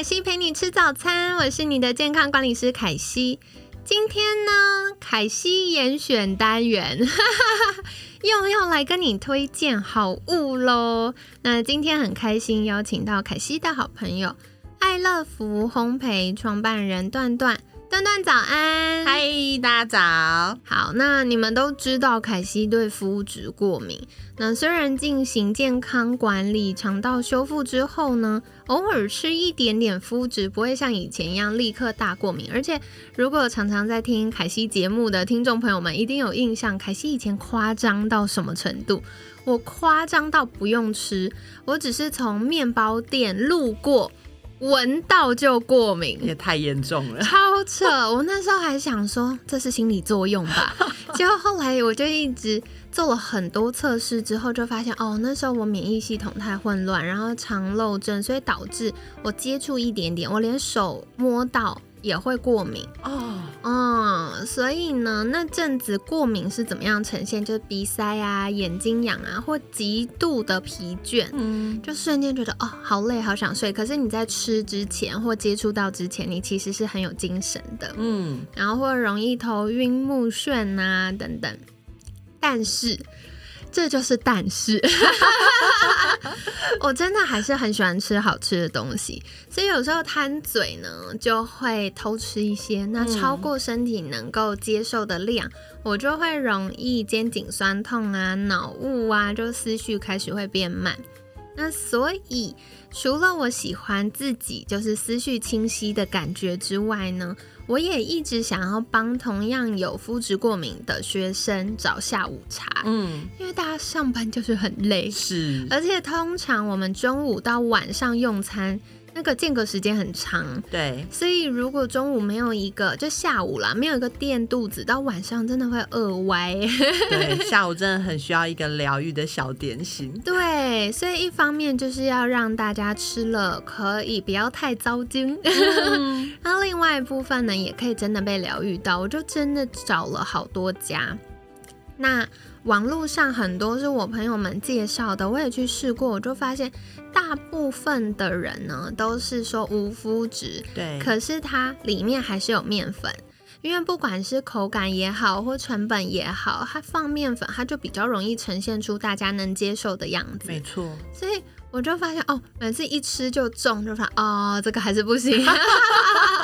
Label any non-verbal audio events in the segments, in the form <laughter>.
凯西陪你吃早餐，我是你的健康管理师凯西。今天呢，凯西严选单元 <laughs> 又要来跟你推荐好物喽。那今天很开心邀请到凯西的好朋友爱乐福烘焙创办人段段。段段早安，嗨，大家早。好，那你们都知道凯西对肤质过敏。那虽然进行健康管理、肠道修复之后呢，偶尔吃一点点肤质不会像以前一样立刻大过敏。而且，如果常常在听凯西节目的听众朋友们一定有印象，凯西以前夸张到什么程度？我夸张到不用吃，我只是从面包店路过。闻到就过敏，也太严重了，超扯！我那时候还想说这是心理作用吧，<laughs> 结果后来我就一直做了很多测试之后，就发现哦，那时候我免疫系统太混乱，然后肠漏症，所以导致我接触一点点，我连手摸到。也会过敏哦，嗯，所以呢，那阵子过敏是怎么样呈现？就是鼻塞啊、眼睛痒啊，或极度的疲倦，嗯，就瞬间觉得哦，好累，好想睡。可是你在吃之前或接触到之前，你其实是很有精神的，嗯，然后或容易头晕目眩啊等等，但是。这就是但是，<laughs> 我真的还是很喜欢吃好吃的东西，所以有时候贪嘴呢，就会偷吃一些，那超过身体能够接受的量，我就会容易肩颈酸痛啊、脑雾啊，就思绪开始会变慢。那所以，除了我喜欢自己就是思绪清晰的感觉之外呢？我也一直想要帮同样有肤质过敏的学生找下午茶，嗯，因为大家上班就是很累，是，而且通常我们中午到晚上用餐。那个间隔时间很长，对，所以如果中午没有一个，就下午啦，没有一个垫肚子，到晚上真的会饿歪。对，<laughs> 下午真的很需要一个疗愈的小点心。对，所以一方面就是要让大家吃了可以不要太糟精，<laughs> 然后另外一部分呢，也可以真的被疗愈到。我就真的找了好多家，那。网络上很多是我朋友们介绍的，我也去试过，我就发现大部分的人呢都是说无麸质，对，可是它里面还是有面粉，因为不管是口感也好或成本也好，它放面粉，它就比较容易呈现出大家能接受的样子，没错，所以。我就发现哦，每次一吃就中，就发哦，这个还是不行。<laughs>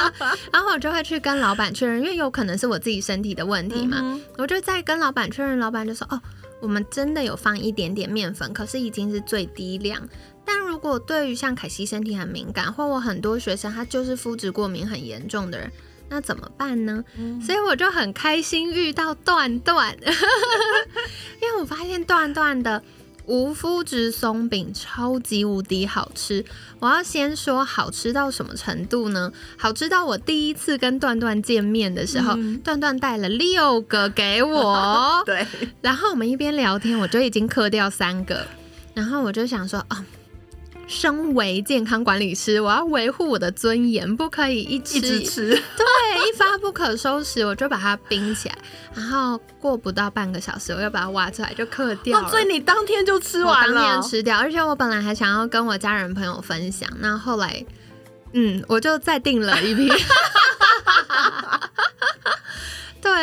<laughs> 然后我就会去跟老板确认，因为有可能是我自己身体的问题嘛。我就再跟老板确认，老板就说哦，我们真的有放一点点面粉，可是已经是最低量。但如果对于像凯西身体很敏感，或我很多学生他就是肤质过敏很严重的人，那怎么办呢？所以我就很开心遇到段段，<laughs> 因为我发现段段的。无麸质松饼超级无敌好吃！我要先说好吃到什么程度呢？好吃到我第一次跟段段见面的时候，段段带了六个给我。<laughs> 对，然后我们一边聊天，我就已经嗑掉三个，然后我就想说啊。身为健康管理师，我要维护我的尊严，不可以一吃一吃，<laughs> 对，一发不可收拾，我就把它冰起来，然后过不到半个小时，我又把它挖出来就嗑掉了。所以你当天就吃完了，当天吃掉，而且我本来还想要跟我家人朋友分享，那后来，嗯，我就再订了一批。<laughs>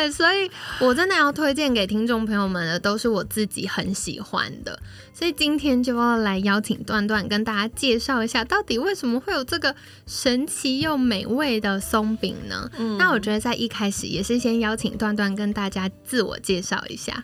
对，所以我真的要推荐给听众朋友们的，都是我自己很喜欢的。所以今天就要来邀请段段跟大家介绍一下，到底为什么会有这个神奇又美味的松饼呢？那我觉得在一开始也是先邀请段段跟大家自我介绍一下。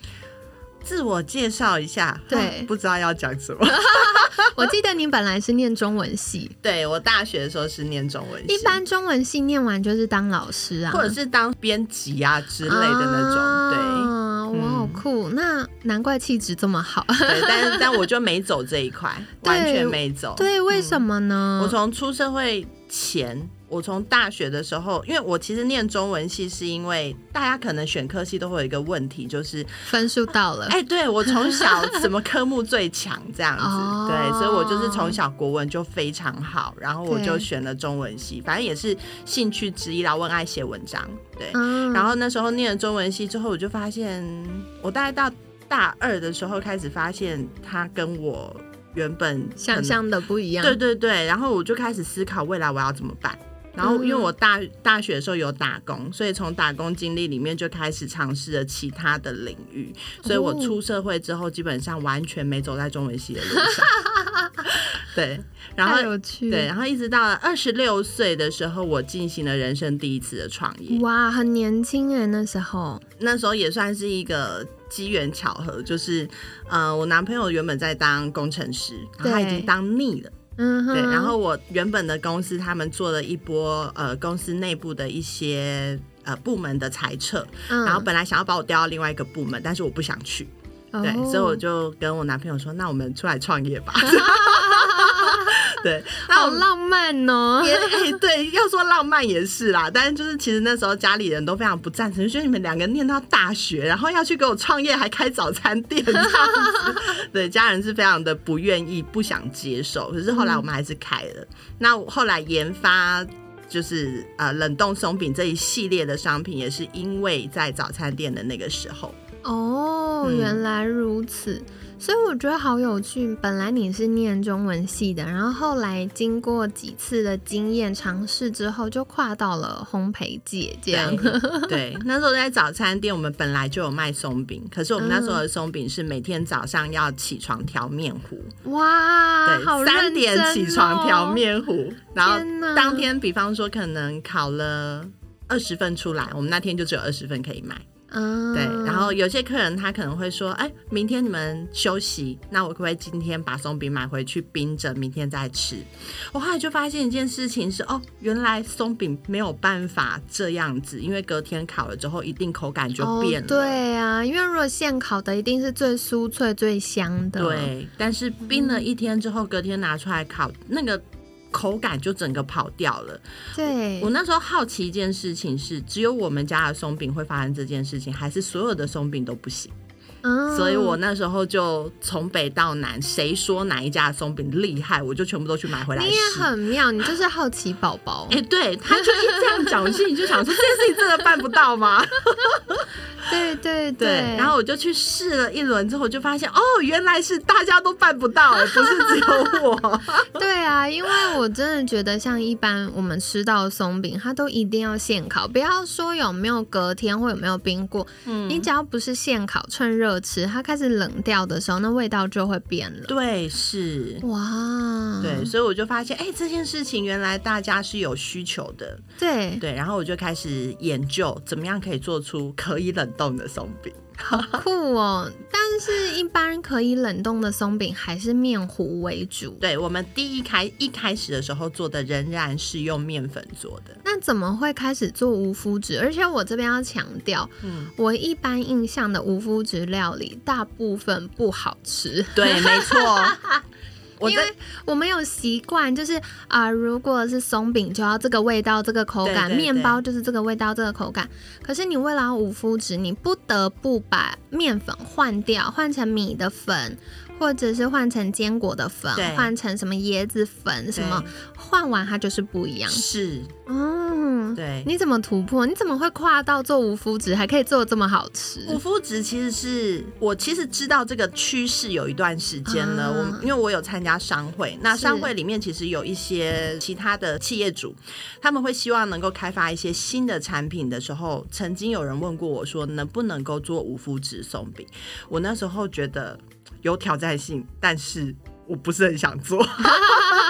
自我介绍一下，对，<laughs> 不知道要讲什么。<laughs> 我记得你本来是念中文系，对我大学的时候是念中文系。一般中文系念完就是当老师啊，或者是当编辑啊之类的那种。对，哇好酷，那难怪气质这么好。对，但 <laughs> 但我就没走这一块，完全没走。对，为什么呢？我从出社会前。我从大学的时候，因为我其实念中文系，是因为大家可能选科系都会有一个问题，就是分数到了。哎，对我从小什么科目最强这样子，对，所以我就是从小国文就非常好，然后我就选了中文系，反正也是兴趣之一啦。我爱写文章，对。然后那时候念了中文系之后，我就发现，我大概到大二的时候开始发现，他跟我原本想象的不一样。对对对，然后我就开始思考未来我要怎么办。然后，因为我大大学的时候有打工，所以从打工经历里面就开始尝试了其他的领域。所以我出社会之后，基本上完全没走在中文系的路上。<laughs> 对，然后对，然后一直到二十六岁的时候，我进行了人生第一次的创业。哇，很年轻哎，那时候，那时候也算是一个机缘巧合，就是呃，我男朋友原本在当工程师，然后他已经当腻了。嗯，对，然后我原本的公司他们做了一波呃公司内部的一些呃部门的裁撤，然后本来想要把我调到另外一个部门，但是我不想去，对，所以我就跟我男朋友说，那我们出来创业吧。<laughs> 对，好浪漫哦！也对，要说浪漫也是啦，但是就是其实那时候家里人都非常不赞成，就觉得你们两个念到大学，然后要去给我创业，还开早餐店这样子，<laughs> 对，家人是非常的不愿意、不想接受。可是后来我们还是开了。那后来研发就是呃冷冻松饼这一系列的商品，也是因为在早餐店的那个时候。哦，原来如此。所以我觉得好有趣。本来你是念中文系的，然后后来经过几次的经验尝试之后，就跨到了烘焙界这样。对，那时候在早餐店，我们本来就有卖松饼，可是我们那时候的松饼是每天早上要起床调面糊。哇，对，三点起床调面糊，然后当天，比方说可能烤了二十份出来，我们那天就只有二十份可以卖。嗯，对，然后有些客人他可能会说，哎，明天你们休息，那我可不可以今天把松饼买回去冰着，明天再吃？我后来就发现一件事情是，哦，原来松饼没有办法这样子，因为隔天烤了之后，一定口感就变了。对啊，因为如果现烤的，一定是最酥脆、最香的。对，但是冰了一天之后，隔天拿出来烤，那个。口感就整个跑掉了。对我那时候好奇一件事情是，只有我们家的松饼会发生这件事情，还是所有的松饼都不行？嗯，所以我那时候就从北到南，谁说哪一家的松饼厉害，我就全部都去买回来。你也很妙，你就是好奇宝宝。<laughs> 哎，对，他就一这样讲，我心里就想说，这件事情真的办不到吗？<laughs> 对对对，然后我就去试了一轮之后，就发现哦，原来是大家都办不到，<laughs> 不是只有我。<laughs> 对啊，因为我真的觉得，像一般我们吃到松饼，它都一定要现烤，不要说有没有隔天或有没有冰过。嗯，你只要不是现烤，趁热吃，它开始冷掉的时候，那味道就会变了。对，是哇，对，所以我就发现，哎，这件事情原来大家是有需求的。对对，然后我就开始研究怎么样可以做出可以冷。冻的松饼，好酷哦！但是，一般可以冷冻的松饼还是面糊为主。对我们第一开一开始的时候做的仍然是用面粉做的。那怎么会开始做无麸质？而且我这边要强调，嗯，我一般印象的无麸质料理大部分不好吃。对，没错。因为我们有习惯，就是啊，如果是松饼就要这个味道、这个口感，面包就是这个味道、这个口感。可是你为了五麸质，你不得不把面粉换掉，换成米的粉。或者是换成坚果的粉，换成什么椰子粉，什么换完它就是不一样。是，嗯，对。你怎么突破？你怎么会跨到做无麸质，还可以做的这么好吃？无麸质其实是我其实知道这个趋势有一段时间了。我因为我有参加商会，那商会里面其实有一些其他的企业主，他们会希望能够开发一些新的产品的时候，曾经有人问过我说，能不能够做无麸质松饼？我那时候觉得。有挑战性，但是我不是很想做。<laughs>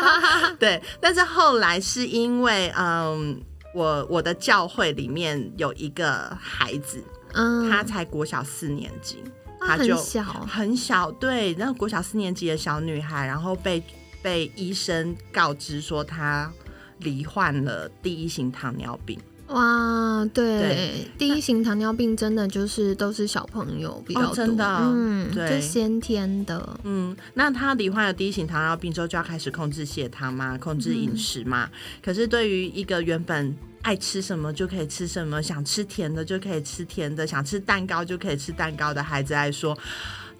<laughs> 对，但是后来是因为，嗯，我我的教会里面有一个孩子，嗯，他才国小四年级，他就很小，很小，对，然后国小四年级的小女孩，然后被被医生告知说她罹患了第一型糖尿病。哇，对，对。第一型糖尿病真的就是都是小朋友比较多，哦真的嗯，对就先天的，嗯，那他罹患了第一型糖尿病之后，就要开始控制血糖嘛，控制饮食嘛。可是对于一个原本爱吃什么就可以吃什么，想吃甜的就可以吃甜的，想吃蛋糕就可以吃蛋糕的孩子来说，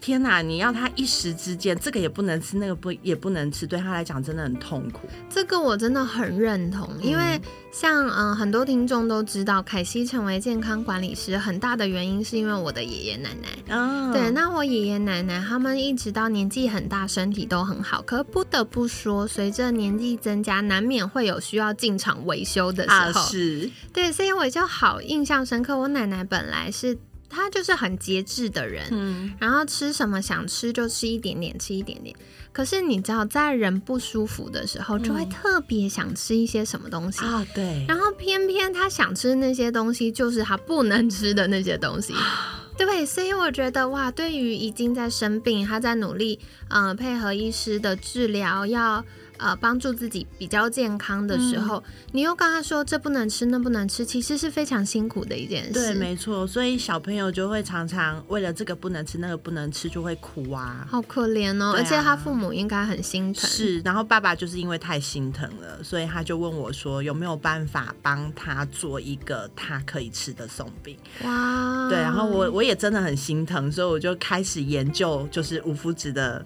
天哪！你要他一时之间，这个也不能吃，那个不也不能吃，对他来讲真的很痛苦。这个我真的很认同，因为像嗯、呃很多听众都知道，凯西成为健康管理师很大的原因是因为我的爷爷奶奶。嗯，对，那我爷爷奶奶他们一直到年纪很大，身体都很好。可不得不说，随着年纪增加，难免会有需要进场维修的时啊候。是，对，所以我就好印象深刻。我奶奶本来是她就是很节制的人，嗯，然后吃什么想吃就吃一点点，吃一点点。可是你知道，在人不舒服的时候，就会嗯特别想吃一些什么东西。啊对，然后偏偏他想吃那些东西，就是他不能吃的那些东西。<gasps> 对，所以我觉得哇，对于已经在生病，他在努力，呃，配合医师的治疗，要呃帮助自己比较健康的时候，你又跟他说这不能吃，那不能吃，其实是非常辛苦的一件事。对，没错。所以小朋友就会常常为了这个不能吃，那个不能吃，就会哭啊。好可怜哦，啊而且他父母应该很心疼。是，然后爸爸就是因为太心疼了，所以他就问我说有没有办法帮他做一个他可以吃的松饼。哇，对，然后我我也真的很心疼，所以我就开始研究，就是无麸质的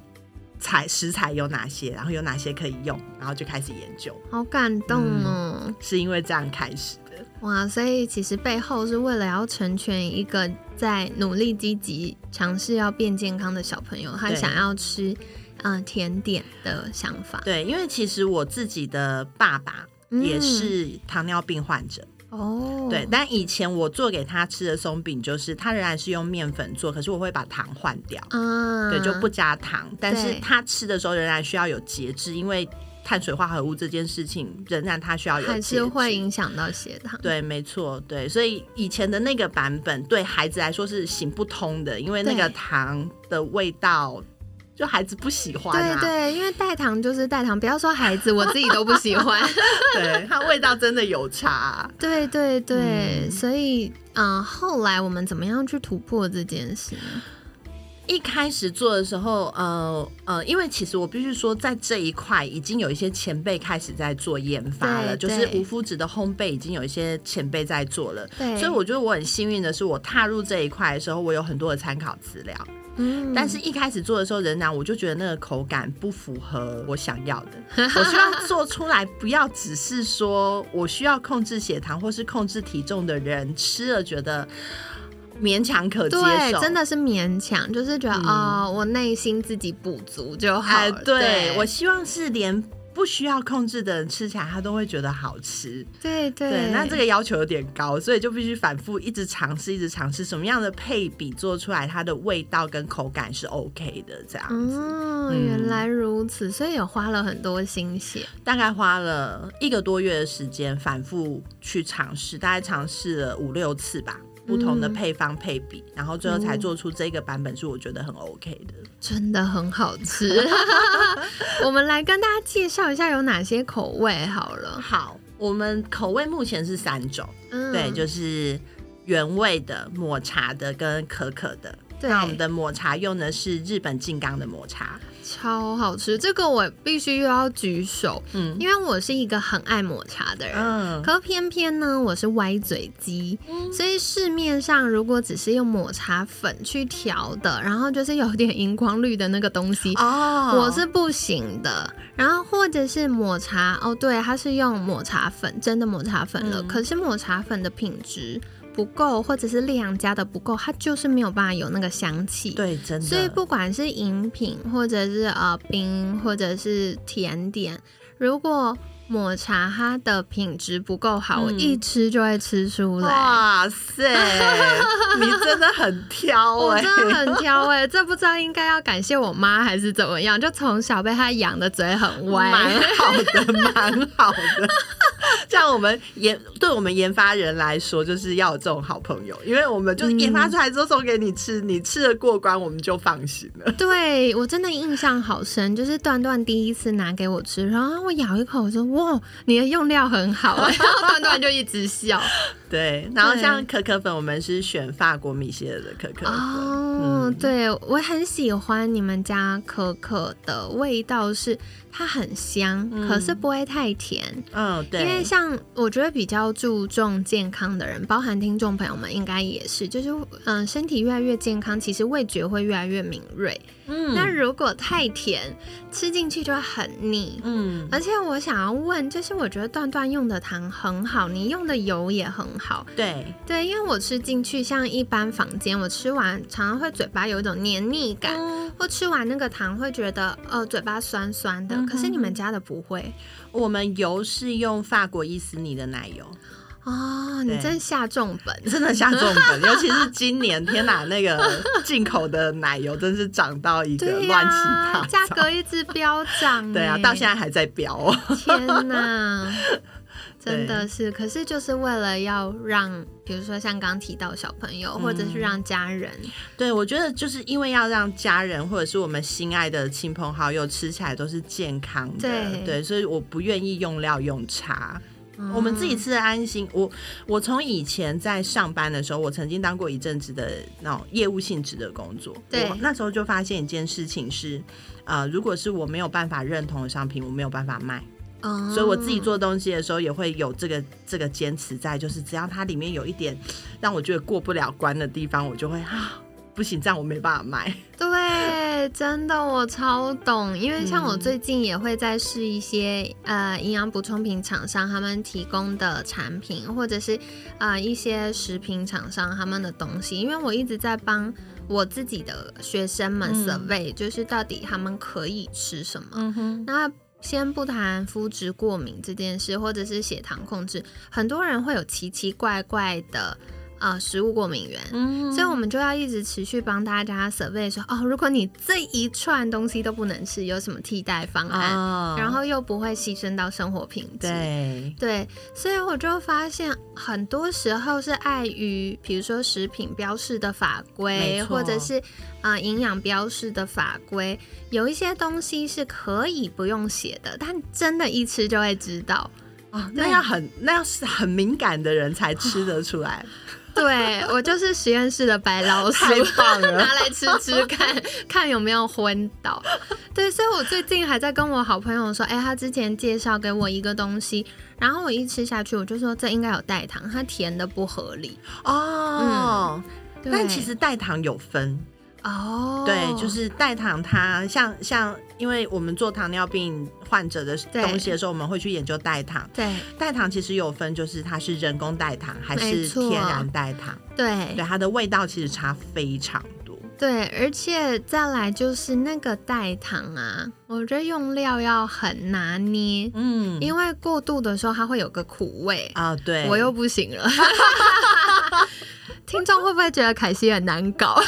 材食材有哪些，然后有哪些可以用，然后就开始研究，好感动哦。是因为这样开始的。哇，所以其实背后是为了要成全一个在努力积极尝试要变健康的小朋友，他想要吃嗯、呃甜点的想法。对，因为其实我自己的爸爸也是糖尿病患者。哦，对，但以前我做给他吃的松饼，就是他仍然是用面粉做，可是我会把糖换掉，啊，对，就不加糖。但是他吃的时候仍然需要有节制，因为碳水化合物这件事情仍然他需要有还节制。是会影响到血糖。对，没错，对，所以以前的那个版本对孩子来说是行不通的，因为那个糖的味道，就孩子不喜欢啊。对对，因为代糖就是代糖，不要说孩子，我自己都不喜欢。<laughs> 对，它味道真的有差啊、<laughs> 对对对，嗯所以嗯、呃后来我们怎么样去突破这件事呢？一开始做的时候，呃呃，因为其实我必须说，在这一块已经有一些前辈开始在做研发了，就是无麸质的烘焙已经有一些前辈在做了。对，所以我觉得我很幸运的是，我踏入这一块的时候，我有很多的参考资料。嗯但是一开始做的时候，仍然我就觉得那个口感不符合我想要的。<laughs> 我希望做出来不要只是说我需要控制血糖或是控制体重的人吃了觉得勉强可接对，受，真的是勉强，就是觉得嗯哦，我内心自己补足就好哎，了。对我希望是连不需要控制的人吃起来，他都会觉得好吃。对对对，那这个要求有点高，所以就必须反复一直尝试，一直尝试什么样的配比做出来，它的味道跟口感是 OK 的。这样子，哦，嗯原来如此，所以有花了很多心血。大概花了一个多月的时间，反复去尝试，大概尝试了五六次吧。不同的嗯。配方配比，然后最后才哦。做出这个版本，是我觉得很 OK 的。真的很好吃，<laughs> <laughs> 我们来跟大家介绍一下有哪些口味好了。好，我们口味目前是三种，嗯。对，就是原味的、抹茶的跟可可的。那我们的抹茶用的是日本静冈的抹茶，超好吃，这个我必须又要举手，嗯因为我是一个很爱抹茶的人。嗯，可偏偏呢，我是歪嘴鸡，所以市面上如果只是用抹茶粉去调的，然后就是有点荧光绿的那个东西，哦，我是不行的。然后或者是抹茶，哦，对，它是用抹茶粉，真的抹茶粉了，嗯可是抹茶粉的品质不够，或者是量加的不够，它就是没有办法有那个香气。。对，真的，所以不管是饮品，或者是呃冰，或者是甜点，如果抹茶它的品质不够好，我嗯一吃就会吃出来。哇塞，<laughs> 你真的很挑哎、我真的很挑哎、这不知道应该要感谢我妈还是怎么样，就从小被她养的嘴很歪。蛮好的，蛮好的。<laughs> 这样我们研对我们研发人来说，就是要有这种好朋友，因为我们就是研发出来之后送给你吃，你吃的过关，我们就放心了。<laughs> 对我真的印象好深，就是段段第一次拿给我吃，然后我咬一口，我说哇，你的用料很好，<laughs> 然后段段就一直笑。对，然后像可可粉，我们是选法国米歇尔的可可粉。哦，对我很喜欢你们家可可的味道是。它很香，可是不会太甜。嗯，对。因为像我觉得比较注重健康的人，包含听众朋友们应该也是，就是嗯，身体越来越健康，其实味觉会越来越敏锐。嗯，那如果太甜，吃进去就会很腻。嗯，而且我想要问，就是我觉得段段用的糖很好，你用的油也很好。对对，因为我吃进去，像一般房间，我吃完常常会嘴巴有一种黏腻感，或吃完那个糖会觉得呃嘴巴酸酸的。可是你们家的不会，我们油是用法国伊斯尼的奶油。哦，你真下重本，<laughs> 真的下重本，尤其是今年，天哪，那个进口的奶油真是涨到一个乱七八糟，价格一直飙涨，<laughs> 对啊，到现在还在飙。天哪，<laughs> 真的是，可是就是为了要让，比如说像刚提到小朋友，或者是让家人，对我觉得就是因为要让家人或者是我们心爱的亲朋好友吃起来都是健康的，对，所以我不愿意用料用差。我们自己吃的安心。我我从以前在上班的时候，我曾经当过一阵子的那种业务性质的工作。对，那时候就发现一件事情是，呃，如果是我没有办法认同的商品，我没有办法卖。哦。所以我自己做东西的时候，也会有这个这个坚持在，就是只要它里面有一点让我觉得过不了关的地方，我就会啊。不行，这样我没办法卖。<laughs> 对，真的我超懂，因为像我最近也会在试一些呃营养补充品厂商他们提供的产品，或者是呃一些食品厂商他们的东西，因为我一直在帮我自己的学生们 survey，就是到底他们可以吃什么。那先不谈肤质过敏这件事，或者是血糖控制，很多人会有奇奇怪怪的。啊，食物过敏源，所以我们就要一直持续帮大家 survey 说，哦，如果你这一串东西都不能吃，有什么替代方案？然后又不会牺牲到生活品质。对对，所以我就发现，很多时候是碍于，比如说食品标示的法规，或者是啊营养标示的法规，有一些东西是可以不用写的，但真的一吃就会知道啊，那要很那要是很敏感的人才吃得出来。<laughs> <laughs> 对我就是实验室的白老鼠，<laughs> 拿来吃吃看看有没有昏倒。对，所以我最近还在跟我好朋友说，哎，他之前介绍给我一个东西，然后我一吃下去，我就说这应该有代糖，它甜的不合理哦。嗯，但其实代糖有分。哦，对，就是代糖，它像像，因为我们做糖尿病患者的东西的时候，我们会去研究代糖。对，代糖其实有分，就是它是人工代糖还是天然代糖。对，对，它的味道其实差非常多。对，而且再来就是那个代糖啊，我觉得用料要很拿捏。嗯，因为过度的时候它会有个苦味啊。对，我又不行了。<laughs> 听众会不会觉得凯西很难搞？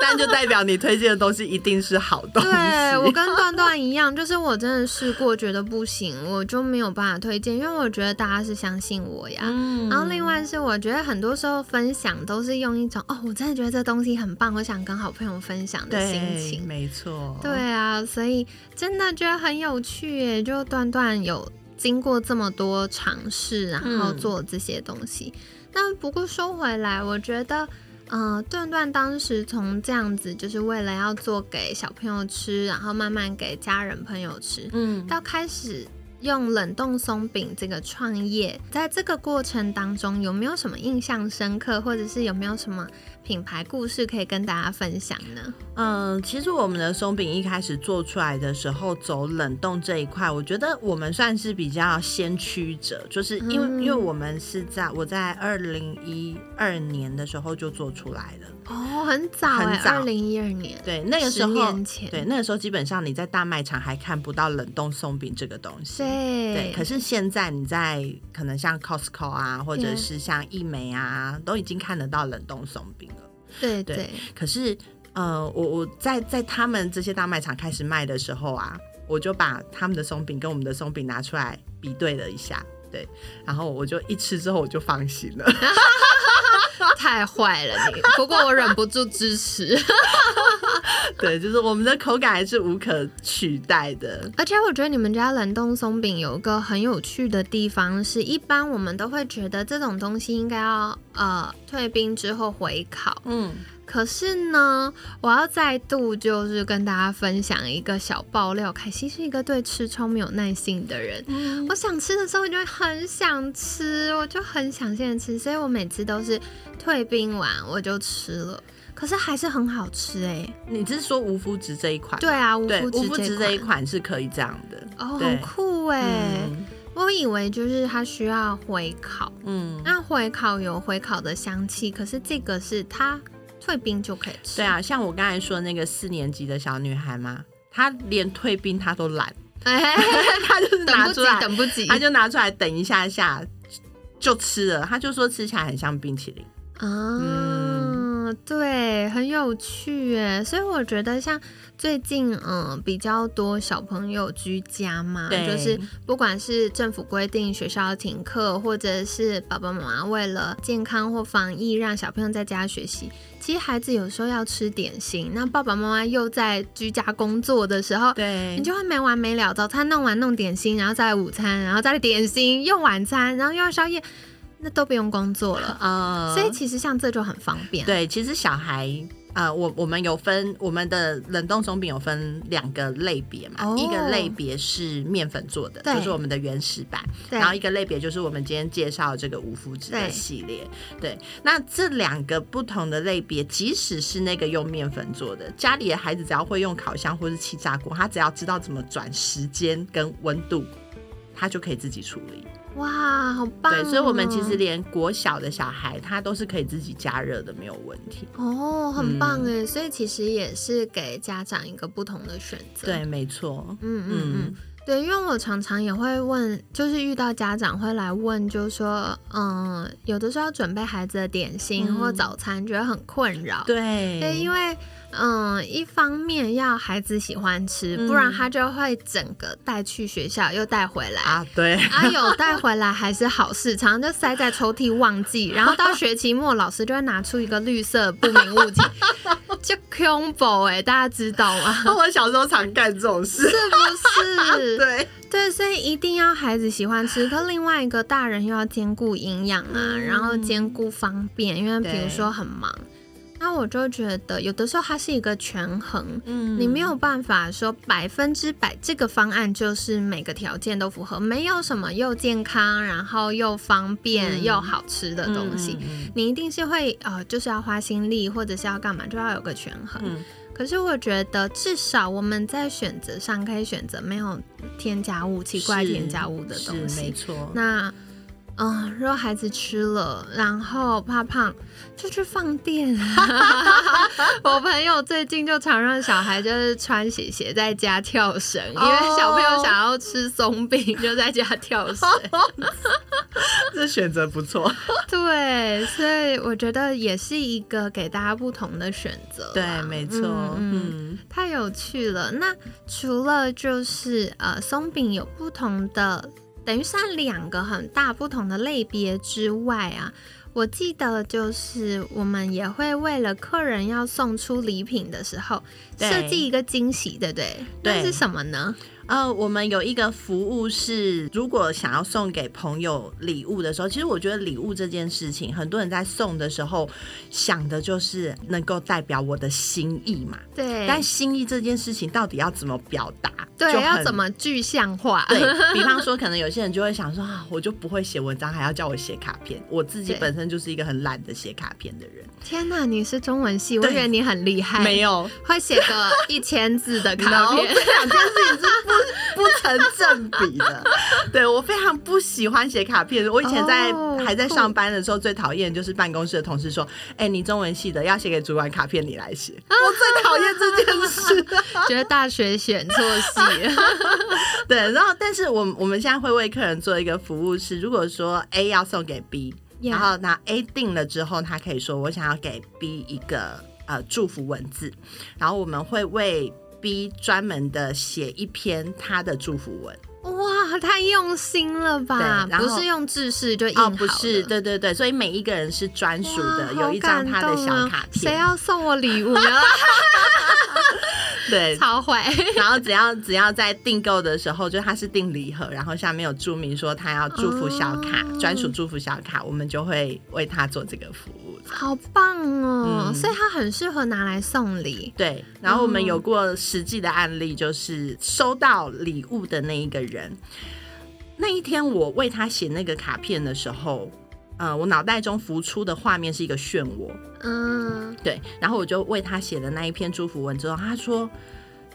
但就代表你推荐的东西一定是好东西。对我跟段段一样，就是我真的试过，觉得不行，我就没有办法推荐，因为我觉得大家是相信我呀。然后另外是，我觉得很多时候分享都是用一种哦，我真的觉得这东西很棒，我想跟好朋友分享的心情。没错。对啊，所以真的觉得很有趣耶，就段段有经过这么多尝试，然后做这些东西。但不过说回来，我觉得，嗯，段段当时从这样子，就是为了要做给小朋友吃，然后慢慢给家人朋友吃，嗯，到开始用冷冻松饼这个创业，在这个过程当中，有没有什么印象深刻，或者是有没有什么？品牌故事可以跟大家分享呢。嗯，其实我们的松饼一开始做出来的时候，走冷冻这一块，我觉得我们算是比较先驱者，就是因为因为我们是在我在二零一二年的时候就做出来了。哦，很早，很早，二零一二年。对，那个时候，对，那个时候基本上你在大卖场还看不到冷冻松饼这个东西。对，对。可是现在你在可能像 Costco 啊，或者是像易美啊，都已经看得到冷冻松饼。对对，可是呃，我我在在他们这些大卖场开始卖的时候啊，我就把他们的松饼跟我们的松饼拿出来比对了一下。对，然后我就一吃之后我就放心了。<laughs> <laughs> 太坏了你，不过我忍不住支持。<laughs> 对，就是我们的口感还是无可取代的。而且我觉得你们家冷冻松饼有一个很有趣的地方，是一般我们都会觉得这种东西应该要呃退冰之后回烤。嗯。可是呢，我要再度就是跟大家分享一个小爆料。凯西是一个对吃超没有耐心的人，我想吃的时候我就会很想吃，我就很想现在吃，所以我每次都是退冰完我就吃了。可是还是很好吃哎！你是说无麸质这一款？对啊，无麸质这一款是可以这样的哦，很酷哎！我以为就是它需要回烤，嗯，那回烤有回烤的香气，可是这个是它。退冰就可以吃。对啊，像我刚才说那个四年级的小女孩嘛，她连退冰她都懒，<laughs> 她就是拿出来等不及，她就拿出来等一下下就吃了。她就说吃起来很像冰淇淋啊，对，很有趣哎。所以我觉得像最近嗯比较多小朋友居家嘛，就是不管是政府规定学校要停课，或者是爸爸妈妈为了健康或防疫让小朋友在家学习。其实孩子有时候要吃点心，那爸爸妈妈又在居家工作的时候，对你就会没完没了。早餐弄完弄点心，然后再午餐，然后再点心，用晚餐，然后又要宵夜，那都不用工作了啊。所以其实像这就很方便。对，其实小孩。呃，我我们有分我们的冷冻松饼有分两个类别嘛，一个类别是面粉做的，就是我们的原始版，然后一个类别就是我们今天介绍这个无麸质的系列。对，那这两个不同的类别，即使是那个用面粉做的，家里的孩子只要会用烤箱或是气炸锅，他只要知道怎么转时间跟温度，他就可以自己处理。哇，好棒！对，所以，我们其实连国小的小孩，他都是可以自己加热的，没有问题。哦，很棒哎！所以其实也是给家长一个不同的选择。对，没错。嗯嗯嗯，对，因为我常常也会问，就是遇到家长会来问，就说，嗯，有的时候要准备孩子的点心或早餐，觉得很困扰。对，对，因为。嗯，一方面要孩子喜欢吃，不然他就会整个带去学校又带回来啊。对，啊有带回来还是好事，常常就塞在抽屉忘记，然后到学期末老师就会拿出一个绿色不明物体，就 combo 哎，大家知道吗？<laughs> 我小时候常干这种事，是不是？<laughs> 对对，所以一定要孩子喜欢吃，可另外一个大人又要兼顾营养啊，然后兼顾方便，因为比如说很忙。那我就觉得，有的时候它是一个权衡，嗯，你没有办法说百分之百这个方案就是每个条件都符合，没有什么又健康，然后又方便又好吃的东西，你一定是会呃，就是要花心力或者是要干嘛，就要有个权衡。可是我觉得，至少我们在选择上可以选择没有添加物、奇怪添加物的东西，没错。那。嗯，如果孩子吃了，然后怕胖，就去放电。<laughs> 我朋友最近就常让小孩就是穿鞋鞋在家跳绳，因为小朋友想要吃松饼，就在家跳绳。<laughs> <laughs> 这选择不错。对，所以我觉得也是一个给大家不同的选择。对，没错。嗯，太有趣了。那除了就是呃，松饼有不同的。等于算两个很大不同的类别之外啊，我记得就是我们也会为了客人要送出礼品的时候，设计一个惊喜，对不对？那是什么呢？呃，我们有一个服务是，如果想要送给朋友礼物的时候，其实我觉得礼物这件事情，很多人在送的时候想的就是能够代表我的心意嘛。对。但心意这件事情到底要怎么表达？对，要怎么具象化？对 <laughs> 比方说，可能有些人就会想说啊，我就不会写文章，还要叫我写卡片。我自己本身就是一个很懒得写卡片的人。天哪，你是中文系，我觉得你很厉害。没有，会写个一千字的卡片。<laughs> 这两件事情是不 <laughs> 不成正比的。<laughs> 对我非常不喜欢写卡片。我以前在还在上班的时候，最讨厌就是办公室的同事说：“哎，你中文系的要写给主管卡片，你来写。”我最讨厌这件事，<laughs> 觉得大学选错系。对，然后但是我我们现在会为客人做一个服务，是如果说 A 要送给 B。然后那 A 定了之后，他可以说我想要给 B 一个呃祝福文字，然后我们会为 B 专门的写一篇他的祝福文。哇，太用心了吧！不是用制式就印好哦，不是，对对对，所以每一个人是专属的，有一张他的小卡片。谁要送我礼物？<laughs> 对，超会。然后只要只要在订购的时候，就他是订礼盒，然后下面有注明说他要祝福小卡，专属祝福小卡，我们就会为他做这个服务。好棒哦！所以它很适合拿来送礼。对，然后我们有过实际的案例，就是收到礼物的那一个人，那一天我为他写那个卡片的时候。呃，我脑袋中浮出的画面是一个漩涡，嗯，对，然后我就为他写的那一篇祝福文之后，他说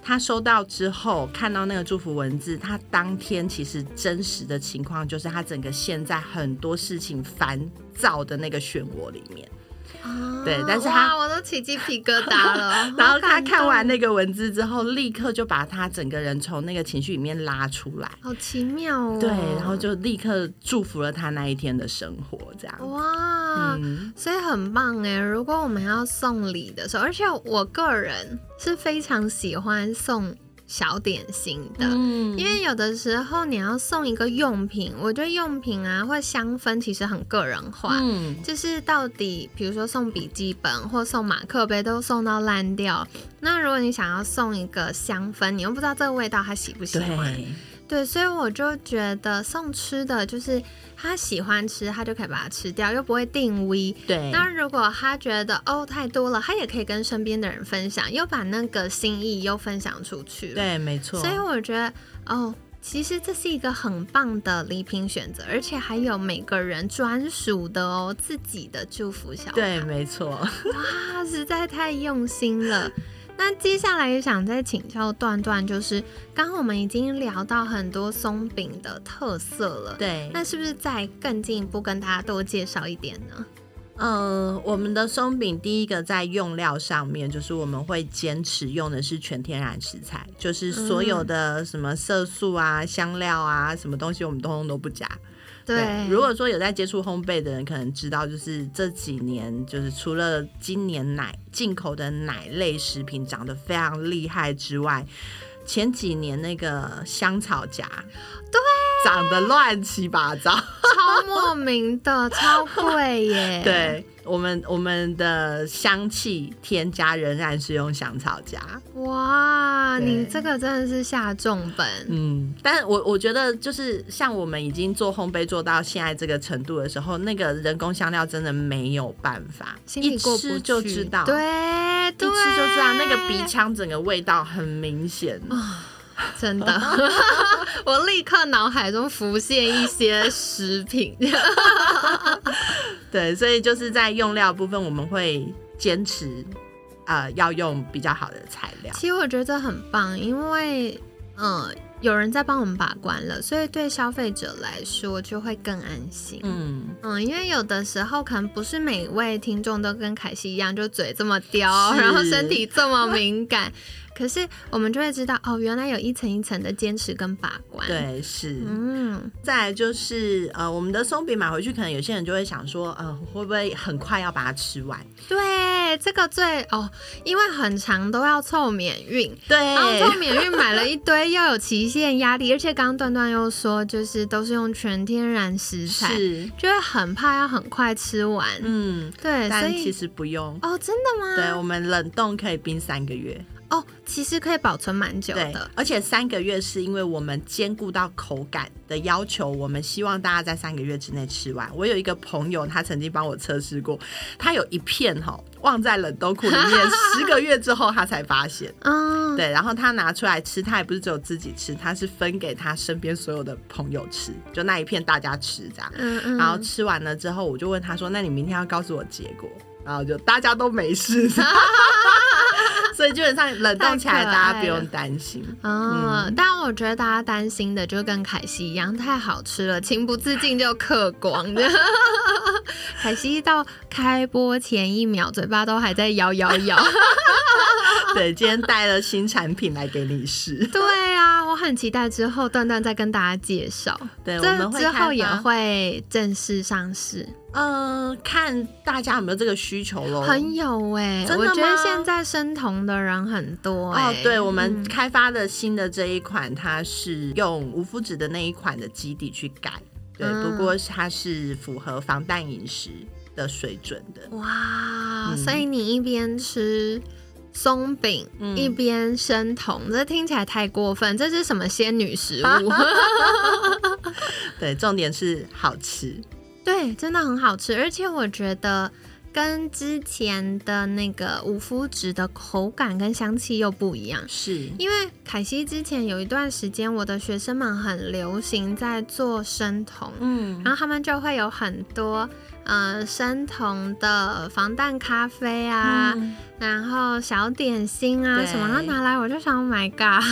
他收到之后看到那个祝福文字，他当天其实真实的情况就是他整个陷在很多事情烦躁的那个漩涡里面。对，但是他我都起鸡皮疙瘩了。<laughs> 然后他看完那个文字之后，立刻就把他整个人从那个情绪里面拉出来，好奇妙哦。对，然后就立刻祝福了他那一天的生活，这样。哇，所以很棒哎！如果我们要送礼的时候，而且我个人是非常喜欢送。小点心的，因为有的时候你要送一个用品，我觉得用品啊或香氛其实很个人化，嗯，就是到底比如说送笔记本或送马克杯都送到烂掉，那如果你想要送一个香氛，你又不知道这个味道他喜不喜欢。对，所以我就觉得送吃的就是他喜欢吃，他就可以把它吃掉，又不会定位。对，那如果他觉得哦太多了，他也可以跟身边的人分享，又把那个心意又分享出去。对，没错。所以我觉得哦，其实这是一个很棒的礼品选择，而且还有每个人专属的哦，自己的祝福小。对，没错。哇，实在太用心了。<laughs> 那接下来也想再请教段段，就是刚刚我们已经聊到很多松饼的特色了，对，那是不是再更进一步跟大家多介绍一点呢？嗯，我们的松饼第一个在用料上面，就是我们会坚持用的是全天然食材，就是所有的什么色素啊、香料啊，什么东西我们通通都不加。对，如果说有在接触烘焙的人，可能知道，就是这几年，就是除了今年奶进口的奶类食品涨得非常厉害之外，前几年那个香草荚，对，长得乱七八糟，超莫名的，超贵耶，<laughs> 对。我们我们的香气添加仍然是用香草荚。哇，你这个真的是下重本。嗯，但是我我觉得就是像我们已经做烘焙做到现在这个程度的时候，那个人工香料真的没有办法，一吃就知道，对，一吃就知道那个鼻腔整个味道很明显啊。真的，<laughs> 我立刻脑海中浮现一些食品。<laughs> 对，所以就是在用料部分，我们会坚持呃要用比较好的材料。其实我觉得很棒，因为嗯有人在帮我们把关了，所以对消费者来说就会更安心。嗯嗯，因为有的时候可能不是每位听众都跟凯西一样，就嘴这么刁，然后身体这么敏感。可是我们就会知道哦，原来有一层一层的坚持跟把关。对，是。嗯，再来就是呃，我们的松饼买回去，可能有些人就会想说，呃，会不会很快要把它吃完？对，这个最哦，因为很长都要凑免运。对，然后凑免运买了一堆，又有期限压力，而且刚刚段段又说，就是都是用全天然食材，是，就会很怕要很快吃完。嗯，对，但其实不用哦，真的吗？对，我们冷冻可以冰三个月。哦，其实可以保存蛮久的，而且三个月是因为我们兼顾到口感的要求，我们希望大家在三个月之内吃完。我有一个朋友，他曾经帮我测试过，他有一片哈忘在冷冻库里面，<laughs> 十个月之后他才发现。嗯，对，然后他拿出来吃，他也不是只有自己吃，他是分给他身边所有的朋友吃，就那一片大家吃这样。嗯嗯，然后吃完了之后，我就问他说：“那你明天要告诉我结果？”然后就大家都没事。<laughs> 所以基本上冷冻起来，大家不用担心。嗯，但我觉得大家担心的就跟凯西一样，太好吃了，情不自禁就嗑光的。<laughs> 凯西到开播前一秒，嘴巴都还在摇摇摇。<laughs> 对，今天带了新产品来给你试。对啊，我很期待之后段段再跟大家介绍。对，我这们之后也会正式上市，呃，看大家有没有这个需求喽。很有哎、我觉得吗现在生酮的人很多哎、哦，对，我们嗯开发的新的这一款，它是用无麸质的那一款的基底去改，对，嗯不过它是符合防弹饮食的水准的。哇，嗯所以你一边吃松饼、嗯一边生酮，这听起来太过分，这是什么仙女食物？<laughs> 对，重点是好吃。对，真的很好吃，而且我觉得跟之前的那个无麸质的口感跟香气又不一样。是，因为凯西之前有一段时间，我的学生们很流行在做生酮，嗯。然后他们就会有很多呃生酮的防弹咖啡啊，嗯。然后小点心啊什么，然后拿来我就想，Oh my god，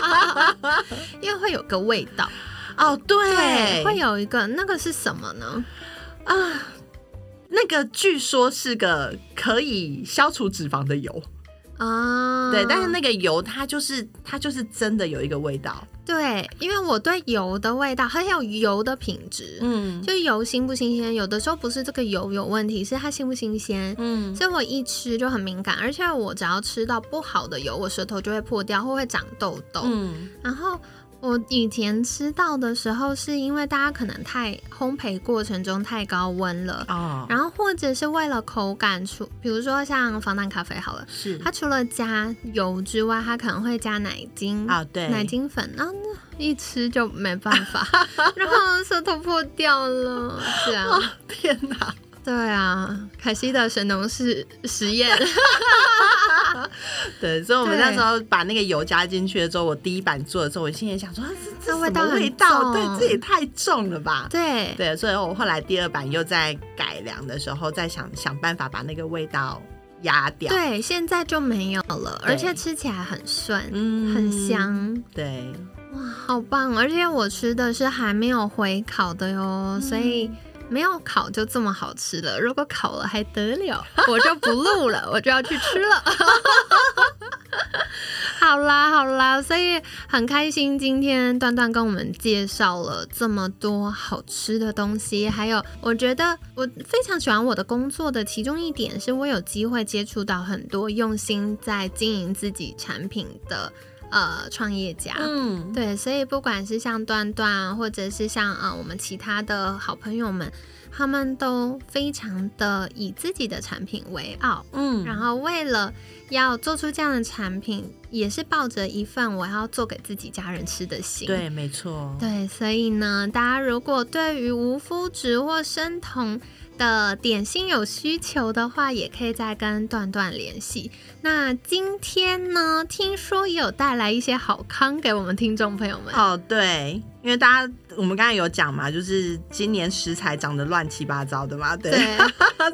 <laughs> 因为会有个味道，哦，对，对，会有一个那个是什么呢？啊。那个据说是个可以消除脂肪的油，啊，对，但是那个油它就是它就是真的有一个味道，对，因为我对油的味道还有油的品质，嗯就油新不新鲜，有的时候不是这个油有问题，是它新不新鲜。嗯，所以我一吃就很敏感，而且我只要吃到不好的油，我舌头就会破掉或会长痘痘。嗯然后我以前吃到的时候，是因为大家可能太烘焙过程中太高温了，哦，然后或者是为了口感出，比如说像防弹咖啡好了，是它除了加油之外，它可能会加奶精啊，对，奶精粉，然后呢一吃就没办法，<laughs> 然后舌头破掉了，这样。天哪，对啊，凯西的神农氏实验，<laughs> 对，所以我们那时候把那个油加进去了之后，我第一版做的时候，我心里想说，啊这这味道很味道？对，这也太重了吧？对对，所以我后来第二版又在改良的时候，再想想办法把那个味道压掉。，对，现在就没有了，而且吃起来很顺，嗯很。香，对，哇，好棒！而且我吃的是还没有回烤的哟，所以。没有烤就这么好吃了，如果烤了还得了，<laughs> 我就不录了，我就要去吃了。<laughs> 好啦好啦，所以很开心，今天段段跟我们介绍了这么多好吃的东西，还有我觉得我非常喜欢我的工作的其中一点是我有机会接触到很多用心在经营自己产品的呃创业家。嗯，对，所以不管是像段段，或者是像呃我们其他的好朋友们，他们都非常的以自己的产品为傲，嗯，然后为了要做出这样的产品，也是抱着一份我要做给自己家人吃的心。对，没错，对，所以呢，大家如果对于无麸质或生酮的点心有需求的话，也可以再跟段段联系。那今天呢，听说也有带来一些好康给我们听众朋友们。哦，对，因为大家我们刚才有讲嘛，就是今年食材涨得乱七八糟的嘛，对，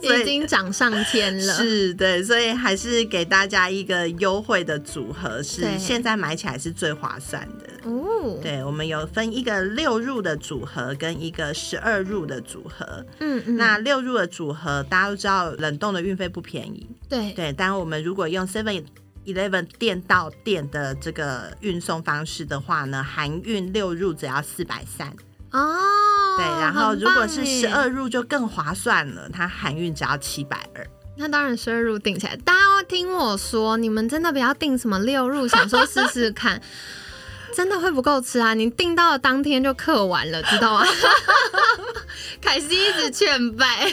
已经涨上天了。是对，所以还是给大家一个优惠的组合，是对现在买起来是最划算的。哦，对，我们有分一个六入的组合跟一个十二入的组合。嗯嗯，那六入的组合，大家都知道冷冻的运费不便宜，对对。但我们如果用 Seven Eleven 店到店的这个运送方式的话呢，含运六入只要四百三，哦，对。然后如果是十，二入就更划算了，它含运只要七百二。那当然十二入定起来。大家要听我说，你们真的不要定什么六入，想说试试看。<laughs> 真的会不够吃啊！你订到的当天就刻完了，知道吗？<laughs> 凯西一直劝败，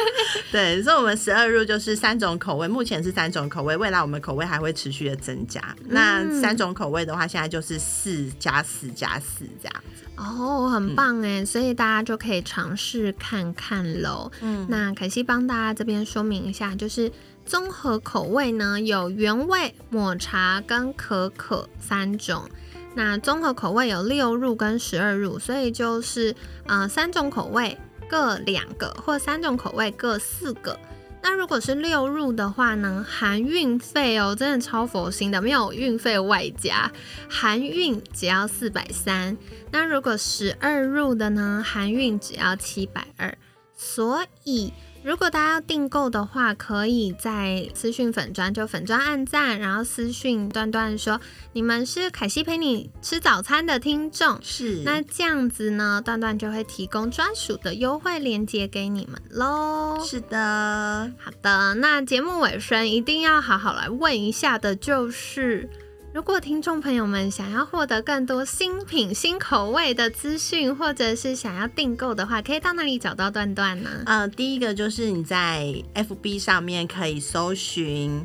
<laughs> 对，所以我们十二入就是三种口味，目前是三种口味，未来我们口味还会持续的增加。那三种口味的话，现在就是四加四加四这样子。哦，很棒哎，所以大家就可以尝试看看喽。嗯，那凯西帮大家这边说明一下，就是综合口味呢有原味、抹茶跟可可三种。那综合口味有六入跟十二入，所以就是呃三种口味各两个，或三种口味各四个。那如果是六入的话呢，含运费哦，真的超佛心的，没有运费外加，含运只要四百三。那如果十二入的呢，含运只要七百二。所以如果大家要订购的话，可以在私讯粉砖就粉砖按赞，然后私讯段段说你们是凯西陪你吃早餐的听众，是。那这样子呢，段段就会提供专属的优惠链接给你们喽。是的，好的，那节目尾声一定要好好来问一下的，就是如果听众朋友们想要获得更多新品、新口味的资讯，或者是想要订购的话，可以到哪里找到段段呢？呃，第一个就是你在 FB 上面可以搜寻，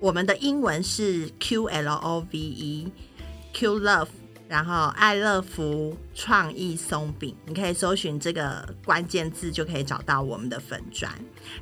我们的英文是 Q L O V E Q Love。然后爱乐福创意松饼，你可以搜寻这个关键字就可以找到我们的粉砖。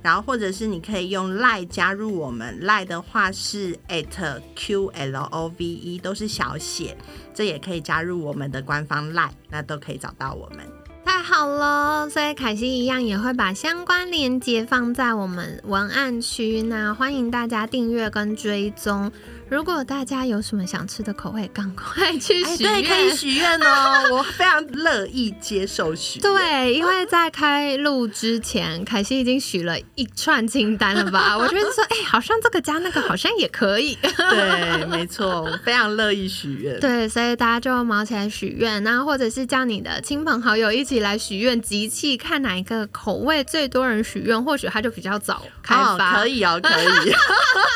然后或者是你可以用 lie 加入我们 lie 的话是 at q l o v e 都是小写，这也可以加入我们的官方 lie，，那都可以找到我们。太好了，所以凯西一样也会把相关链接放在我们文案区，那欢迎大家订阅跟追踪。如果大家有什么想吃的口味，赶快去许愿，对，可以许愿哦，<laughs> 我非常乐意接受许。对，因为在开录之前，凯西已经许了一串清单了吧？<laughs> 我觉得说，哎，好像这个加那个好像也可以。对，没错，我非常乐意许愿。对，所以大家就忙起来许愿，那或者是叫你的亲朋好友一起来许愿集气，看哪一个口味最多人许愿，或许他就比较早开发。可以哦，可以。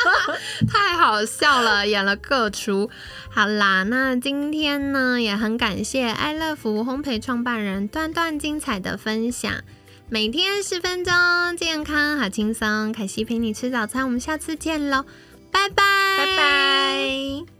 <laughs> 太好笑。演了各出，好啦，那今天呢也很感谢爱乐福烘焙创办人段段精彩的分享，每天十分钟，健康好轻松，凯西陪你吃早餐，我们下次见喽，拜拜，拜拜。